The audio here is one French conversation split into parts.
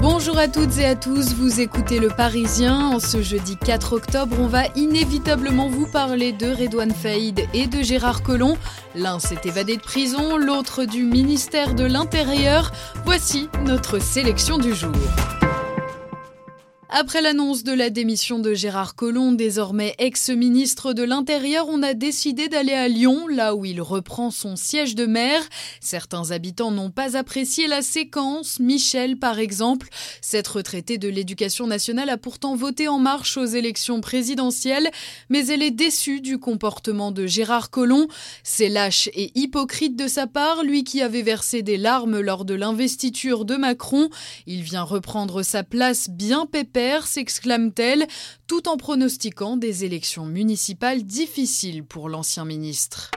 Bonjour à toutes et à tous, vous écoutez Le Parisien. En ce jeudi 4 octobre, on va inévitablement vous parler de Redouane Faïd et de Gérard Collomb. L'un s'est évadé de prison, l'autre du ministère de l'Intérieur. Voici notre sélection du jour. Après l'annonce de la démission de Gérard Collomb, désormais ex-ministre de l'Intérieur, on a décidé d'aller à Lyon, là où il reprend son siège de maire. Certains habitants n'ont pas apprécié la séquence. Michel, par exemple, cette retraitée de l'éducation nationale a pourtant voté en marche aux élections présidentielles, mais elle est déçue du comportement de Gérard Collomb. C'est lâche et hypocrite de sa part, lui qui avait versé des larmes lors de l'investiture de Macron. Il vient reprendre sa place bien pépère s'exclame-t-elle, tout en pronostiquant des élections municipales difficiles pour l'ancien ministre.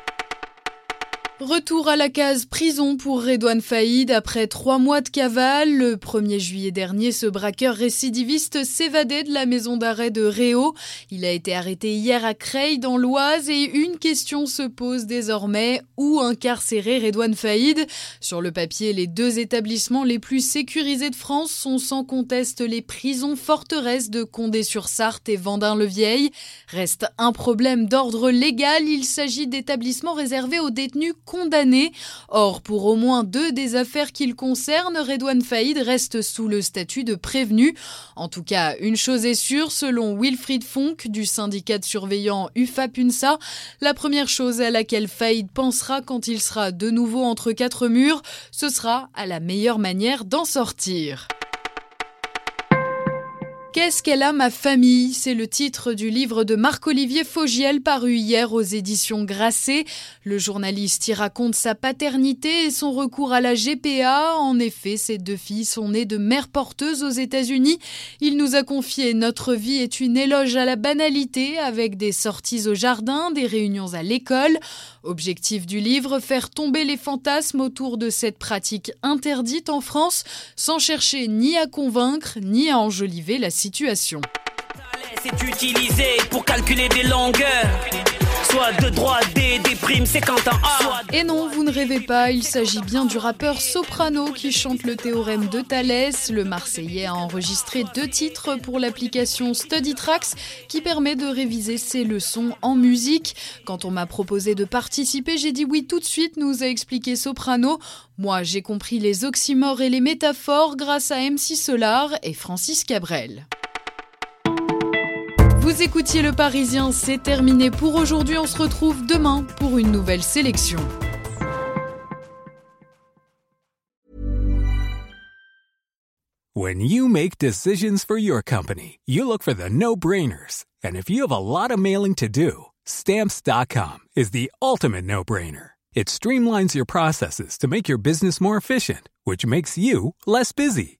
Retour à la case prison pour Redouane Faïd après trois mois de cavale. Le 1er juillet dernier, ce braqueur récidiviste s'évadait de la maison d'arrêt de Réau. Il a été arrêté hier à Creil dans l'Oise et une question se pose désormais. Où incarcérer Redouane Faïd? Sur le papier, les deux établissements les plus sécurisés de France sont sans conteste les prisons forteresses de Condé-sur-Sarthe et Vendin-le-Vieil. Reste un problème d'ordre légal. Il s'agit d'établissements réservés aux détenus condamné. Or, pour au moins deux des affaires qu'il concerne, Redouane Faïd reste sous le statut de prévenu. En tout cas, une chose est sûre, selon Wilfried Fonck du syndicat de surveillants UFA-PUNSA, la première chose à laquelle Faïd pensera quand il sera de nouveau entre quatre murs, ce sera à la meilleure manière d'en sortir. Qu'est-ce qu'elle a, ma famille? C'est le titre du livre de Marc-Olivier Fogiel paru hier aux éditions Grasset. Le journaliste y raconte sa paternité et son recours à la GPA. En effet, ses deux filles sont nées de mères porteuses aux États-Unis. Il nous a confié Notre vie est une éloge à la banalité avec des sorties au jardin, des réunions à l'école. Objectif du livre, faire tomber les fantasmes autour de cette pratique interdite en France sans chercher ni à convaincre ni à enjoliver la situation. C'est utilisé pour calculer des longueurs. Soit de c'est quand A. Et non, vous ne rêvez pas, il s'agit bien du rappeur Soprano qui chante le théorème de Thalès. Le Marseillais a enregistré deux titres pour l'application Study Tracks qui permet de réviser ses leçons en musique. Quand on m'a proposé de participer, j'ai dit oui tout de suite, nous a expliqué Soprano. Moi, j'ai compris les oxymores et les métaphores grâce à MC Solar et Francis Cabrel. Vous écoutiez Le Parisien, c'est terminé pour aujourd'hui. On se retrouve demain pour une nouvelle sélection. When you make decisions for your company, you look for the no-brainers. And if you have a lot of mailing to do, stamps.com is the ultimate no-brainer. It streamlines your processes to make your business more efficient, which makes you less busy.